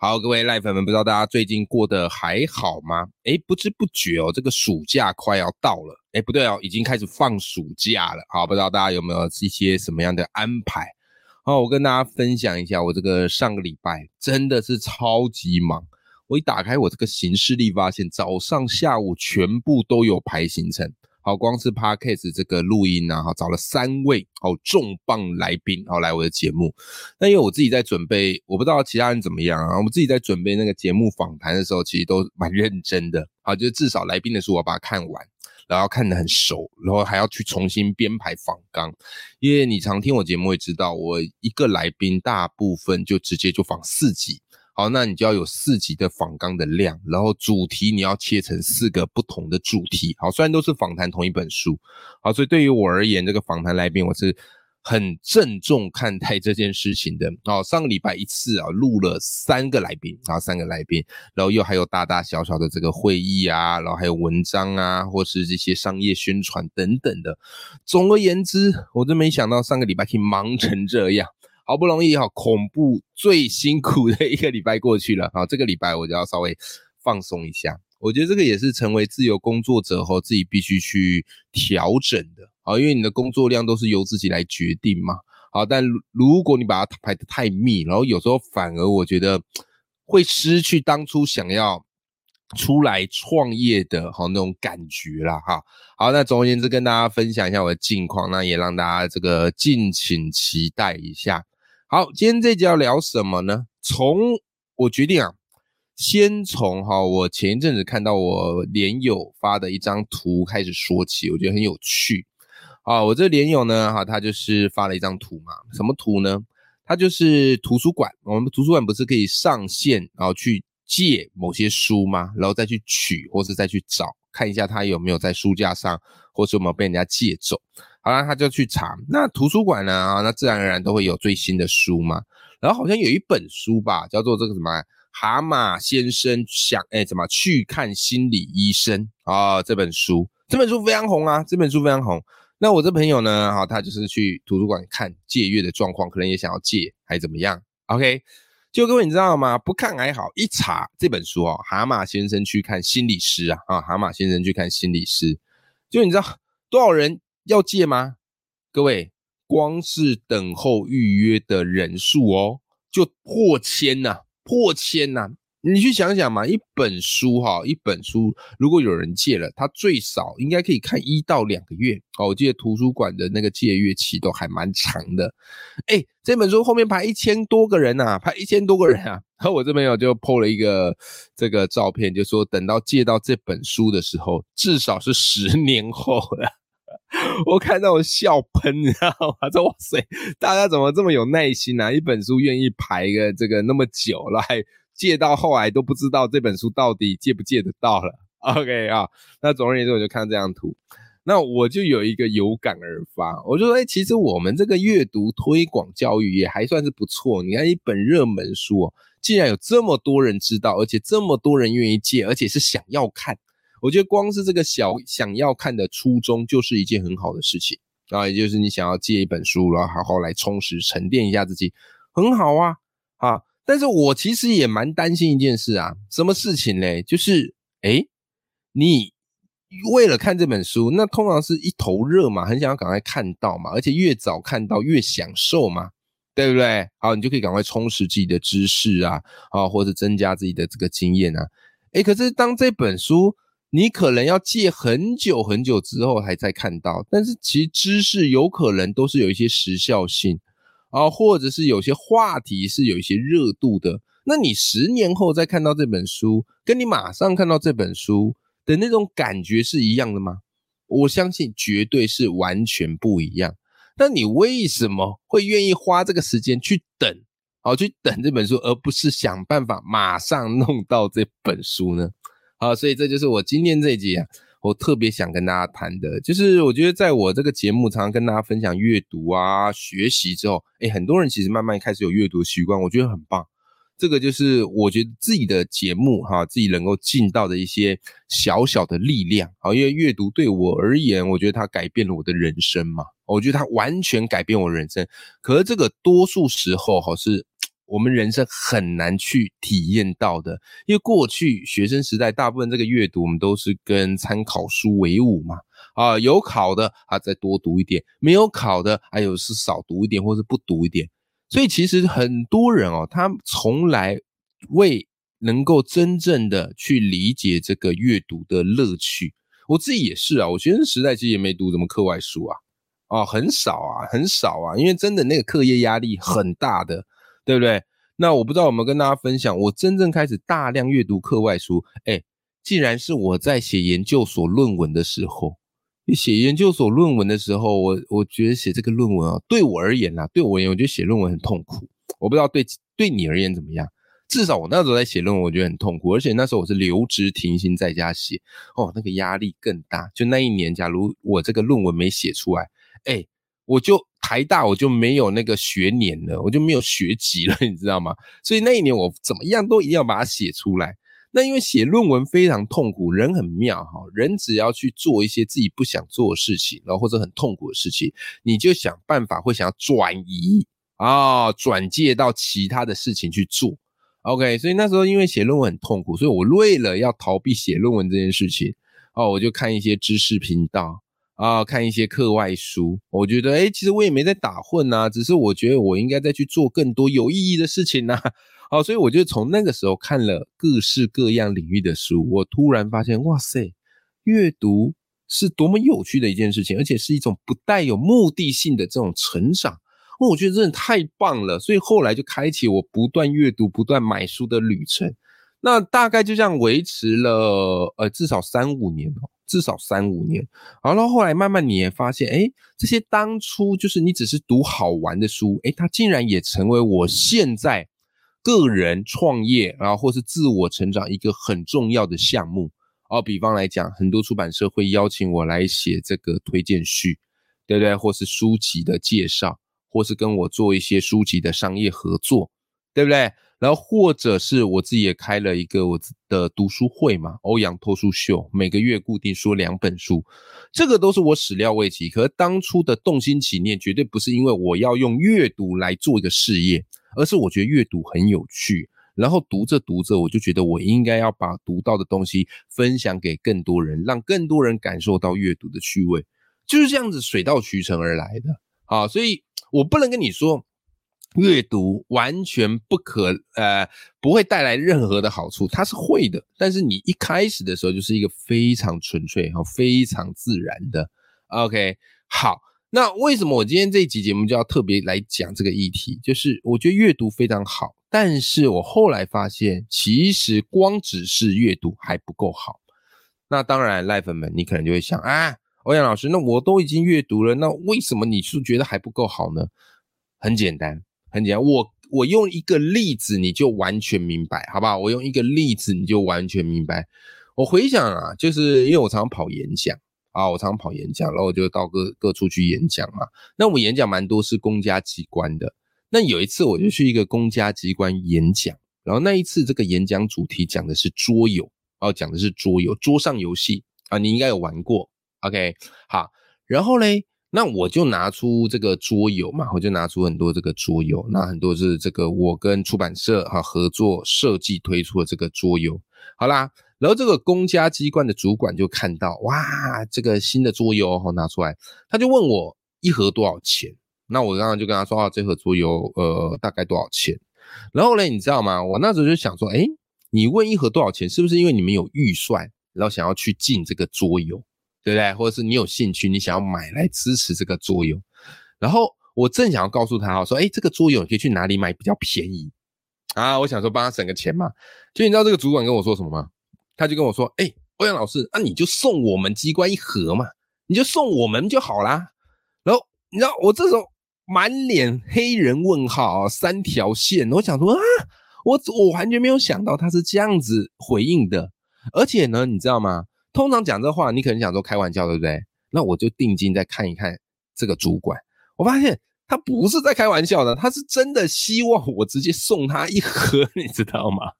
好，各位赖粉们，不知道大家最近过得还好吗？诶，不知不觉哦，这个暑假快要到了。诶，不对哦，已经开始放暑假了。好，不知道大家有没有一些什么样的安排？好，我跟大家分享一下，我这个上个礼拜真的是超级忙。我一打开我这个行事历，发现早上、下午全部都有排行程。好，光是 podcast 这个录音啊，哈，找了三位好重磅来宾，好来我的节目。那因为我自己在准备，我不知道其他人怎么样啊。我们自己在准备那个节目访谈的时候，其实都蛮认真的。好，就是至少来宾的书我把它看完，然后看得很熟，然后还要去重新编排访纲。因为你常听我节目会知道，我一个来宾大部分就直接就访四集。好，那你就要有四级的访纲的量，然后主题你要切成四个不同的主题。好，虽然都是访谈同一本书，好，所以对于我而言，这个访谈来宾我是很郑重看待这件事情的。好，上个礼拜一次啊，录了三个来宾，啊三个来宾，然后又还有大大小小的这个会议啊，然后还有文章啊，或是这些商业宣传等等的。总而言之，我真没想到上个礼拜可以忙成这样。好不容易哈，恐怖最辛苦的一个礼拜过去了，好，这个礼拜我就要稍微放松一下。我觉得这个也是成为自由工作者后自己必须去调整的，啊，因为你的工作量都是由自己来决定嘛，好，但如果你把它排得太密，然后有时候反而我觉得会失去当初想要出来创业的哈那种感觉啦，哈。好，那总而言之跟大家分享一下我的近况，那也让大家这个敬请期待一下。好，今天这集要聊什么呢？从我决定啊，先从哈我前一阵子看到我连友发的一张图开始说起，我觉得很有趣。啊，我这连友呢，哈，他就是发了一张图嘛，什么图呢？他就是图书馆，我们图书馆不是可以上线，然后去借某些书吗？然后再去取，或是再去找，看一下他有没有在书架上，或是有没有被人家借走。好了，他就去查。那图书馆呢？啊，那自然而然都会有最新的书嘛。然后好像有一本书吧，叫做这个什么《蛤蟆先生想哎怎么去看心理医生》啊？这本书，这本书非常红啊，这本书非常红。那我这朋友呢，哈，他就是去图书馆看借阅的状况，可能也想要借，还怎么样？OK，就各位你知道吗？不看还好，一查这本书哦，《蛤蟆先生去看心理师》啊，啊，蛤蟆先生去看心理师，就你知道多少人？要借吗？各位，光是等候预约的人数哦，就破千呐，破千呐！你去想想嘛，一本书哈，一本书如果有人借了，他最少应该可以看一到两个月哦。我记得图书馆的那个借阅期都还蛮长的。哎，这本书后面排一千多个人呐，排一千多个人啊。然后我这边有就 PO 了一个这个照片，就说等到借到这本书的时候，至少是十年后了。我看到我笑喷，你知道吗？说哇塞，大家怎么这么有耐心啊？一本书愿意排个这个那么久了，还借到后来都不知道这本书到底借不借得到了。OK 啊，那总而言之，我就看这张图，那我就有一个有感而发，我就说，哎，其实我们这个阅读推广教育也还算是不错。你看一本热门书哦，竟然有这么多人知道，而且这么多人愿意借，而且是想要看。我觉得光是这个小想要看的初衷，就是一件很好的事情啊，也就是你想要借一本书，然后好好来充实沉淀一下自己，很好啊啊！但是我其实也蛮担心一件事啊，什么事情嘞？就是哎，你为了看这本书，那通常是一头热嘛，很想要赶快看到嘛，而且越早看到越享受嘛，对不对？好，你就可以赶快充实自己的知识啊，啊，或者增加自己的这个经验啊。哎，可是当这本书你可能要借很久很久之后还再看到，但是其实知识有可能都是有一些时效性啊，或者是有些话题是有一些热度的。那你十年后再看到这本书，跟你马上看到这本书的那种感觉是一样的吗？我相信绝对是完全不一样。那你为什么会愿意花这个时间去等？好去等这本书，而不是想办法马上弄到这本书呢？好，所以这就是我今天这一集啊，我特别想跟大家谈的，就是我觉得在我这个节目常常跟大家分享阅读啊、学习之后，哎，很多人其实慢慢开始有阅读习惯，我觉得很棒。这个就是我觉得自己的节目哈，自己能够尽到的一些小小的力量啊。因为阅读对我而言，我觉得它改变了我的人生嘛。我觉得它完全改变我人生。可是这个多数时候哈，是我们人生很难去体验到的。因为过去学生时代，大部分这个阅读我们都是跟参考书为伍嘛。啊，有考的啊，再多读一点；没有考的，还有是少读一点，或是不读一点。所以其实很多人哦，他从来未能够真正的去理解这个阅读的乐趣。我自己也是啊，我学生时代其实也没读什么课外书啊，哦，很少啊，很少啊，因为真的那个课业压力很大的，对不对？那我不知道有没有跟大家分享，我真正开始大量阅读课外书，哎，竟然是我在写研究所论文的时候。写研究所论文的时候，我我觉得写这个论文啊，对我而言啊，对我而言，我觉得写论文很痛苦。我不知道对对你而言怎么样。至少我那时候在写论文，我觉得很痛苦，而且那时候我是留职停薪在家写，哦，那个压力更大。就那一年，假如我这个论文没写出来，哎，我就台大我就没有那个学年了，我就没有学籍了，你知道吗？所以那一年我怎么样都一定要把它写出来。那因为写论文非常痛苦，人很妙哈，人只要去做一些自己不想做的事情，然后或者很痛苦的事情，你就想办法会想要转移啊，转介到其他的事情去做。OK，所以那时候因为写论文很痛苦，所以我为了要逃避写论文这件事情，哦，我就看一些知识频道啊，看一些课外书。我觉得，哎，其实我也没在打混呐，只是我觉得我应该再去做更多有意义的事情呐。好，所以我就从那个时候看了各式各样领域的书，我突然发现，哇塞，阅读是多么有趣的一件事情，而且是一种不带有目的性的这种成长。我觉得真的太棒了，所以后来就开启我不断阅读、不断买书的旅程。那大概就这样维持了呃至少三五年哦，至少三五年。然后后来慢慢你也发现，哎，这些当初就是你只是读好玩的书，哎，它竟然也成为我现在。个人创业，然后或是自我成长一个很重要的项目哦。比方来讲，很多出版社会邀请我来写这个推荐序，对不对？或是书籍的介绍，或是跟我做一些书籍的商业合作，对不对？然后或者是我自己也开了一个我的读书会嘛，欧阳脱书秀，每个月固定说两本书，这个都是我始料未及。可是当初的动心起念，绝对不是因为我要用阅读来做一个事业。而是我觉得阅读很有趣，然后读着读着，我就觉得我应该要把读到的东西分享给更多人，让更多人感受到阅读的趣味，就是这样子水到渠成而来的啊！所以我不能跟你说阅读完全不可，呃，不会带来任何的好处，它是会的，但是你一开始的时候就是一个非常纯粹和非常自然的。OK，好。那为什么我今天这一集节目就要特别来讲这个议题？就是我觉得阅读非常好，但是我后来发现，其实光只是阅读还不够好。那当然，赖粉们，你可能就会想啊，欧阳老师，那我都已经阅读了，那为什么你是觉得还不够好呢？很简单，很简单，我我用一个例子你就完全明白，好不好？我用一个例子你就完全明白。我回想啊，就是因为我常常跑演讲。啊，我常常跑演讲，然后我就到各各处去演讲嘛。那我演讲蛮多是公家机关的。那有一次我就去一个公家机关演讲，然后那一次这个演讲主题讲的是桌游，哦，讲的是桌游，桌上游戏啊，你应该有玩过。OK，好，然后嘞，那我就拿出这个桌游嘛，我就拿出很多这个桌游，那很多是这个我跟出版社哈合作设计推出的这个桌游。好啦。然后这个公家机关的主管就看到，哇，这个新的桌游哦拿出来，他就问我一盒多少钱？那我刚刚就跟他说啊，这盒桌游呃大概多少钱？然后呢，你知道吗？我那时候就想说，哎，你问一盒多少钱，是不是因为你们有预算，然后想要去进这个桌游，对不对？或者是你有兴趣，你想要买来支持这个桌游？然后我正想要告诉他哦，说，哎，这个桌游可以去哪里买比较便宜啊？我想说帮他省个钱嘛。就你知道这个主管跟我说什么吗？他就跟我说：“哎，欧阳老师，那你就送我们机关一盒嘛，你就送我们就好啦。”然后你知道我这时候满脸黑人问号，三条线。我想说啊，我我完全没有想到他是这样子回应的。而且呢，你知道吗？通常讲这话，你可能想说开玩笑，对不对？那我就定睛再看一看这个主管，我发现。他不是在开玩笑的，他是真的希望我直接送他一盒，你知道吗？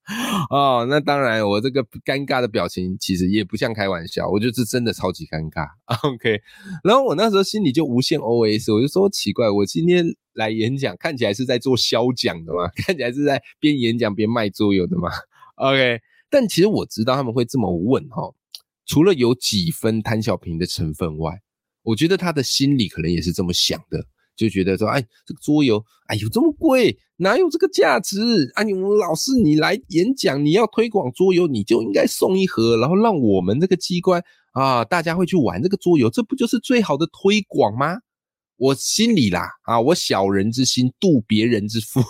哦，那当然，我这个尴尬的表情其实也不像开玩笑，我就是真的超级尴尬。OK，然后我那时候心里就无限 OS，我就说奇怪，我今天来演讲，看起来是在做销讲的嘛，看起来是在边演讲边卖桌游的嘛。OK，但其实我知道他们会这么问哈，除了有几分贪小便宜的成分外，我觉得他的心里可能也是这么想的。就觉得说，哎，这个桌游，哎呦，这么贵，哪有这个价值？啊，你老师，你来演讲，你要推广桌游，你就应该送一盒，然后让我们这个机关啊，大家会去玩这个桌游，这不就是最好的推广吗？我心里啦，啊，我小人之心度别人之腹，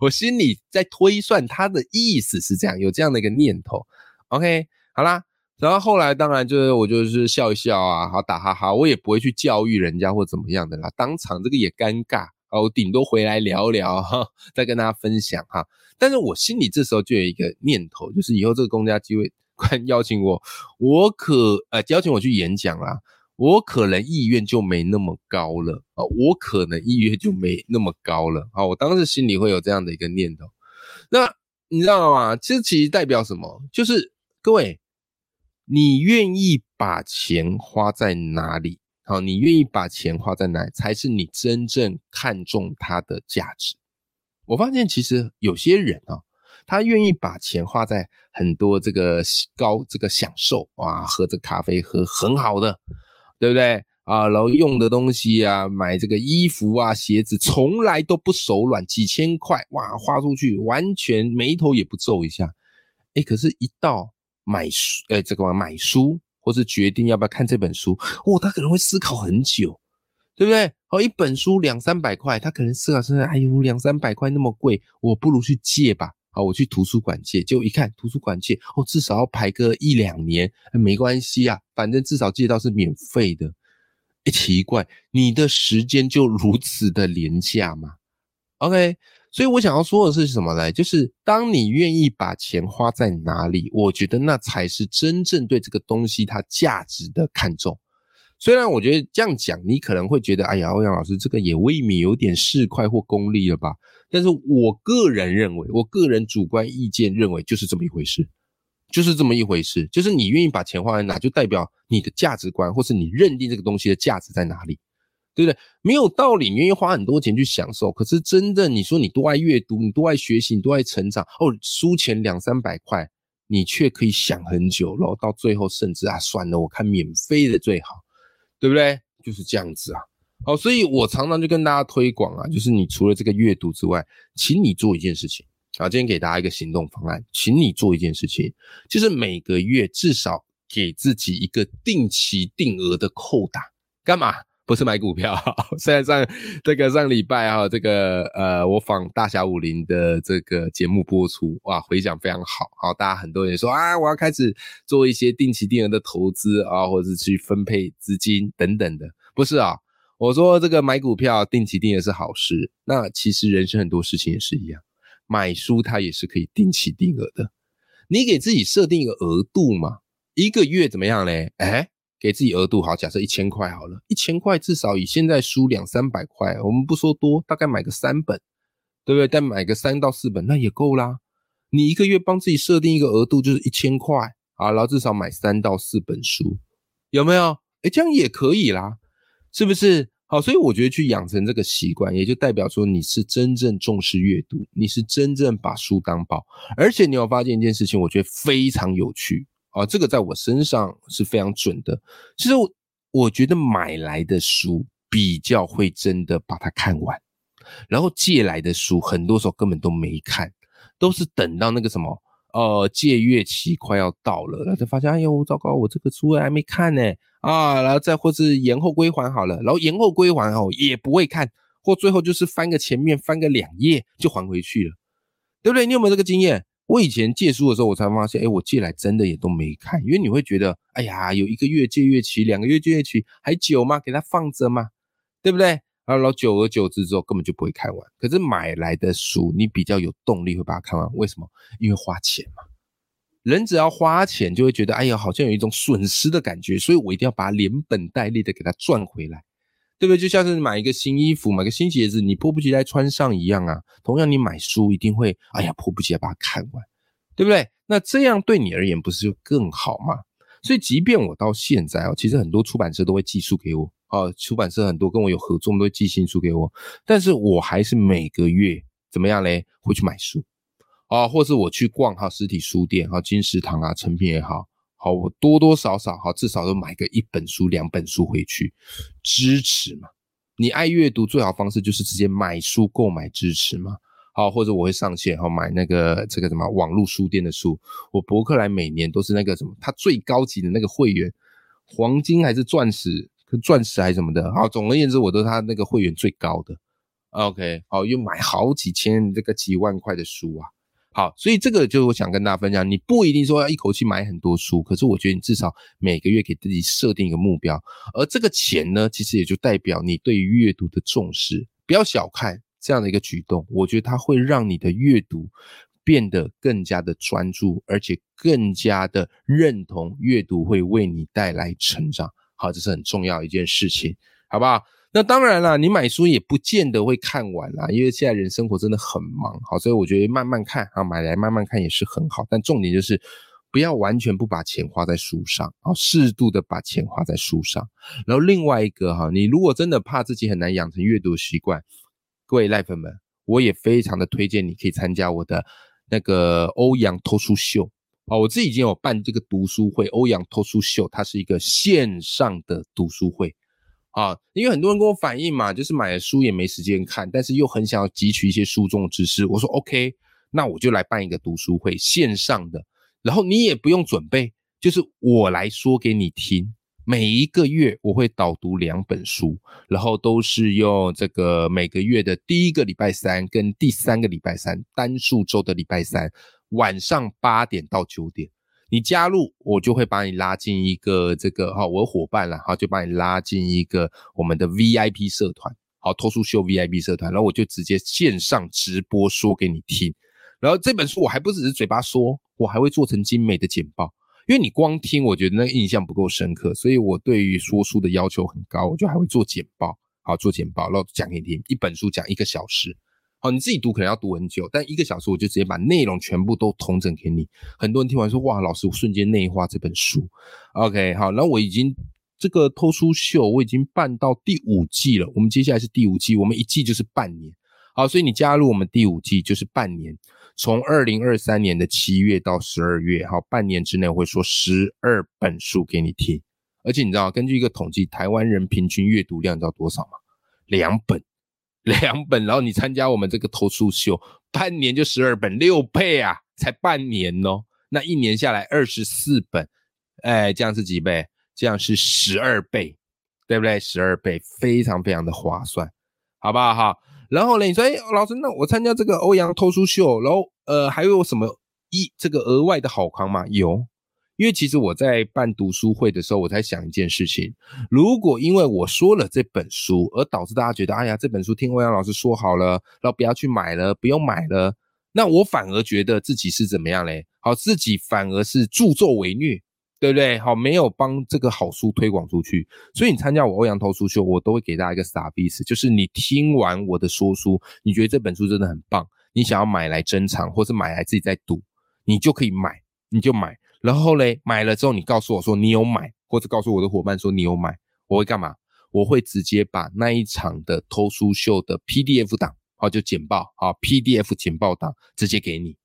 我心里在推算他的意思是这样，有这样的一个念头。OK，好啦。然后后来当然就是我就是笑一笑啊，好打哈哈，我也不会去教育人家或怎么样的啦。当场这个也尴尬啊，我顶多回来聊聊哈，再跟大家分享哈。但是我心里这时候就有一个念头，就是以后这个公家机会快邀请我，我可呃邀请我去演讲啦，我可能意愿就没那么高了啊，我可能意愿就没那么高了啊。我当时心里会有这样的一个念头。那你知道吗？这其实代表什么？就是各位。你愿意把钱花在哪里？好，你愿意把钱花在哪，才是你真正看重它的价值。我发现其实有些人啊，他愿意把钱花在很多这个高这个享受哇，喝这咖啡喝很好的，对不对啊？然后用的东西啊，买这个衣服啊、鞋子，从来都不手软，几千块哇，花出去完全眉头也不皱一下。哎，可是，一到买书，呃，这个买书，或是决定要不要看这本书，哦，他可能会思考很久，对不对？哦，一本书两三百块，他可能思考是，哎呦，两三百块那么贵，我不如去借吧。好，我去图书馆借，就一看图书馆借，哦，至少要排个一两年，没关系啊，反正至少借到是免费的。哎，奇怪，你的时间就如此的廉价吗？OK。所以我想要说的是什么呢？就是当你愿意把钱花在哪里，我觉得那才是真正对这个东西它价值的看重。虽然我觉得这样讲，你可能会觉得，哎呀，欧阳老师这个也未免有点市侩或功利了吧？但是我个人认为，我个人主观意见认为，就是这么一回事，就是这么一回事。就是你愿意把钱花在哪，就代表你的价值观，或是你认定这个东西的价值在哪里。对不对？没有道理，你愿意花很多钱去享受，可是真的，你说你多爱阅读，你多爱学习，你多爱成长，哦，输钱两三百块，你却可以想很久，然后到最后甚至啊，算了，我看免费的最好，对不对？就是这样子啊。好，所以我常常就跟大家推广啊，就是你除了这个阅读之外，请你做一件事情啊，今天给大家一个行动方案，请你做一件事情，就是每个月至少给自己一个定期定额的扣打，干嘛？不是买股票，虽然上这个上礼拜哈，这个呃，我访大侠武林的这个节目播出，哇，回响非常好，好，大家很多人说啊，我要开始做一些定期定额的投资啊，或者是去分配资金等等的，不是啊，我说这个买股票定期定额是好事，那其实人生很多事情也是一样，买书它也是可以定期定额的，你给自己设定一个额度嘛，一个月怎么样嘞？哎。给自己额度好，假设一千块好了，一千块至少以现在书两三百块，我们不说多，大概买个三本，对不对？但买个三到四本那也够啦。你一个月帮自己设定一个额度，就是一千块啊，然后至少买三到四本书，有没有？哎，这样也可以啦，是不是？好，所以我觉得去养成这个习惯，也就代表说你是真正重视阅读，你是真正把书当宝，而且你有发现一件事情，我觉得非常有趣。啊，这个在我身上是非常准的。其实我我觉得买来的书比较会真的把它看完，然后借来的书很多时候根本都没看，都是等到那个什么呃借阅期快要到了，然后才发现哎呦糟糕，我这个书还没看呢啊，然后再或是延后归还好了，然后延后归还哦也不会看，或最后就是翻个前面翻个两页就还回去了，对不对？你有没有这个经验？我以前借书的时候，我才发现，哎，我借来真的也都没看，因为你会觉得，哎呀，有一个月借阅期，两个月借阅期还久吗？给它放着吗？对不对？然后久而久之之后根本就不会看完。可是买来的书，你比较有动力会把它看完。为什么？因为花钱嘛。人只要花钱，就会觉得哎呀，好像有一种损失的感觉，所以我一定要把它连本带利的给它赚回来，对不对？就像是买一个新衣服、买个新鞋子，你迫不及待穿上一样啊。同样，你买书一定会哎呀，迫不及待把它看完，对不对？那这样对你而言不是就更好吗？所以，即便我到现在哦，其实很多出版社都会寄书给我啊，出版社很多跟我有合作，都会寄新书给我，但是我还是每个月怎么样嘞？会去买书。啊，或是我去逛哈实体书店，哈金石堂啊、成品也好，好我多多少少哈至少都买个一本书、两本书回去支持嘛。你爱阅读最好方式就是直接买书购买支持嘛。好，或者我会上线哈买那个这个什么网络书店的书。我博客来每年都是那个什么，它最高级的那个会员，黄金还是钻石？钻石还是什么的？好，总而言之，我都是他那个会员最高的。OK，好，又买好几千这个几万块的书啊。好，所以这个就是我想跟大家分享，你不一定说要一口气买很多书，可是我觉得你至少每个月给自己设定一个目标，而这个钱呢，其实也就代表你对于阅读的重视。不要小看这样的一个举动，我觉得它会让你的阅读变得更加的专注，而且更加的认同阅读会为你带来成长。好，这是很重要一件事情，好不好？那当然啦，你买书也不见得会看完啦，因为现在人生活真的很忙，好，所以我觉得慢慢看啊，买来慢慢看也是很好。但重点就是不要完全不把钱花在书上，啊，适度的把钱花在书上。然后另外一个哈，你如果真的怕自己很难养成阅读习惯，各位赖粉们，我也非常的推荐你可以参加我的那个欧阳脱书秀啊，我自己已经有办这个读书会，欧阳脱书秀，它是一个线上的读书会。啊，因为很多人跟我反映嘛，就是买了书也没时间看，但是又很想要汲取一些书中的知识。我说 OK，那我就来办一个读书会，线上的，然后你也不用准备，就是我来说给你听。每一个月我会导读两本书，然后都是用这个每个月的第一个礼拜三跟第三个礼拜三，单数周的礼拜三晚上八点到九点。你加入，我就会把你拉进一个这个哈，我伙伴了哈，就把你拉进一个我们的 VIP 社团，好，脱书秀 VIP 社团，然后我就直接线上直播说给你听，然后这本书我还不只是嘴巴说，我还会做成精美的简报，因为你光听，我觉得那个印象不够深刻，所以我对于说书的要求很高，我就还会做简报，好，做简报，然后讲给你听，一本书讲一个小时。哦，你自己读可能要读很久，但一个小时我就直接把内容全部都统整给你。很多人听完说：“哇，老师，我瞬间内化这本书。”OK，好，然后我已经这个偷书秀我已经办到第五季了。我们接下来是第五季，我们一季就是半年。好，所以你加入我们第五季就是半年，从二零二三年的七月到十二月，好，半年之内我会说十二本书给你听。而且你知道，根据一个统计，台湾人平均阅读量你知道多少吗？两本。两本，然后你参加我们这个偷书秀，半年就十二本，六倍啊！才半年哦，那一年下来二十四本，哎，这样是几倍？这样是十二倍，对不对？十二倍，非常非常的划算，好不好？哈。然后呢，你说，哎，老师，那我参加这个欧阳偷书秀，然后呃，还有什么一这个额外的好康吗？有。因为其实我在办读书会的时候，我在想一件事情：如果因为我说了这本书，而导致大家觉得，哎呀，这本书听欧阳老师说好了，然后不要去买了，不用买了，那我反而觉得自己是怎么样嘞？好，自己反而是助纣为虐，对不对？好，没有帮这个好书推广出去。所以你参加我欧阳偷书秀，我都会给大家一个傻逼思，就是你听完我的说书，你觉得这本书真的很棒，你想要买来珍藏，或是买来自己在读，你就可以买，你就买。然后嘞，买了之后你告诉我说你有买，或者告诉我的伙伴说你有买，我会干嘛？我会直接把那一场的偷书秀的 PDF 档，好就简报，好 PDF 简报档直接给你，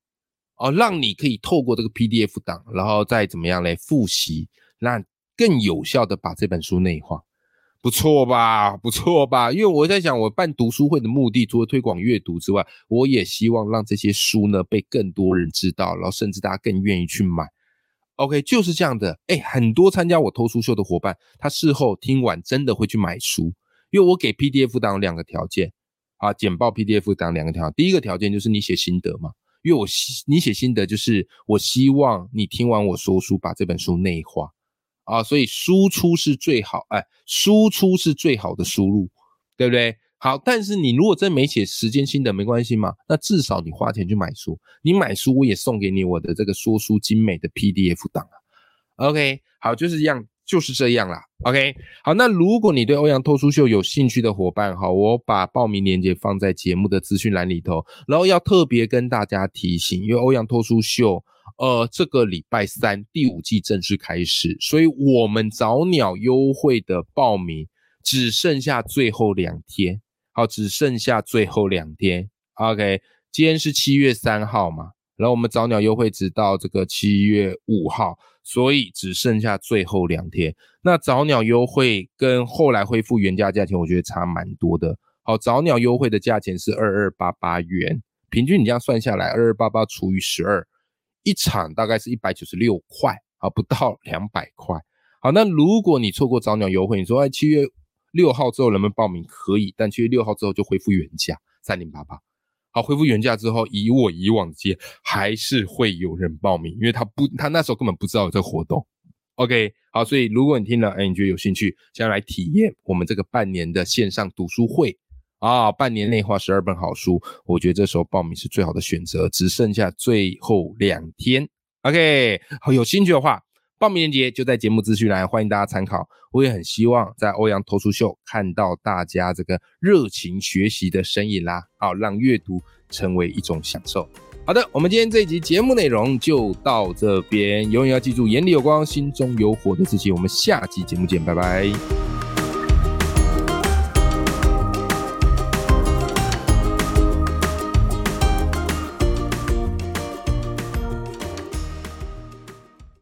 哦，让你可以透过这个 PDF 档，然后再怎么样嘞复习，那更有效的把这本书内化，不错吧？不错吧？因为我在想，我办读书会的目的，除了推广阅读之外，我也希望让这些书呢被更多人知道，然后甚至大家更愿意去买。OK，就是这样的。哎，很多参加我偷书秀的伙伴，他事后听完真的会去买书，因为我给 PDF 档两个条件啊，简报 PDF 档两个条件。第一个条件就是你写心得嘛，因为我希你写心得就是我希望你听完我说书，把这本书内化啊，所以输出是最好，哎，输出是最好的输入，对不对？好，但是你如果真没写时间心得没关系嘛，那至少你花钱去买书，你买书我也送给你我的这个说书精美的 PDF 档啊。OK，好，就是这样，就是这样啦。OK，好，那如果你对欧阳脱书秀有兴趣的伙伴，哈，我把报名链接放在节目的资讯栏里头，然后要特别跟大家提醒，因为欧阳脱书秀，呃，这个礼拜三第五季正式开始，所以我们早鸟优惠的报名只剩下最后两天。好，只剩下最后两天。OK，今天是七月三号嘛，然后我们早鸟优惠直到这个七月五号，所以只剩下最后两天。那早鸟优惠跟后来恢复原价价钱，我觉得差蛮多的。好，早鸟优惠的价钱是二二八八元，平均你这样算下来，二二八八除以十二，一场大概是一百九十六块，啊，不到两百块。好，那如果你错过早鸟优惠，你说哎七月。六号之后能不能报名？可以，但其实六号之后就恢复原价三零八八。好，恢复原价之后，以我以往接还是会有人报名，因为他不，他那时候根本不知道有这个活动。OK，好，所以如果你听了，哎，你觉得有兴趣，想要来体验我们这个半年的线上读书会啊，半年内画十二本好书，我觉得这时候报名是最好的选择。只剩下最后两天，OK，好，有兴趣的话。报名链接就在节目资讯栏，欢迎大家参考。我也很希望在欧阳投书秀看到大家这个热情学习的身影啦，好，让阅读成为一种享受。好的，我们今天这一集节目内容就到这边，永远要记住眼里有光，心中有火的自己。我们下期节目见，拜拜。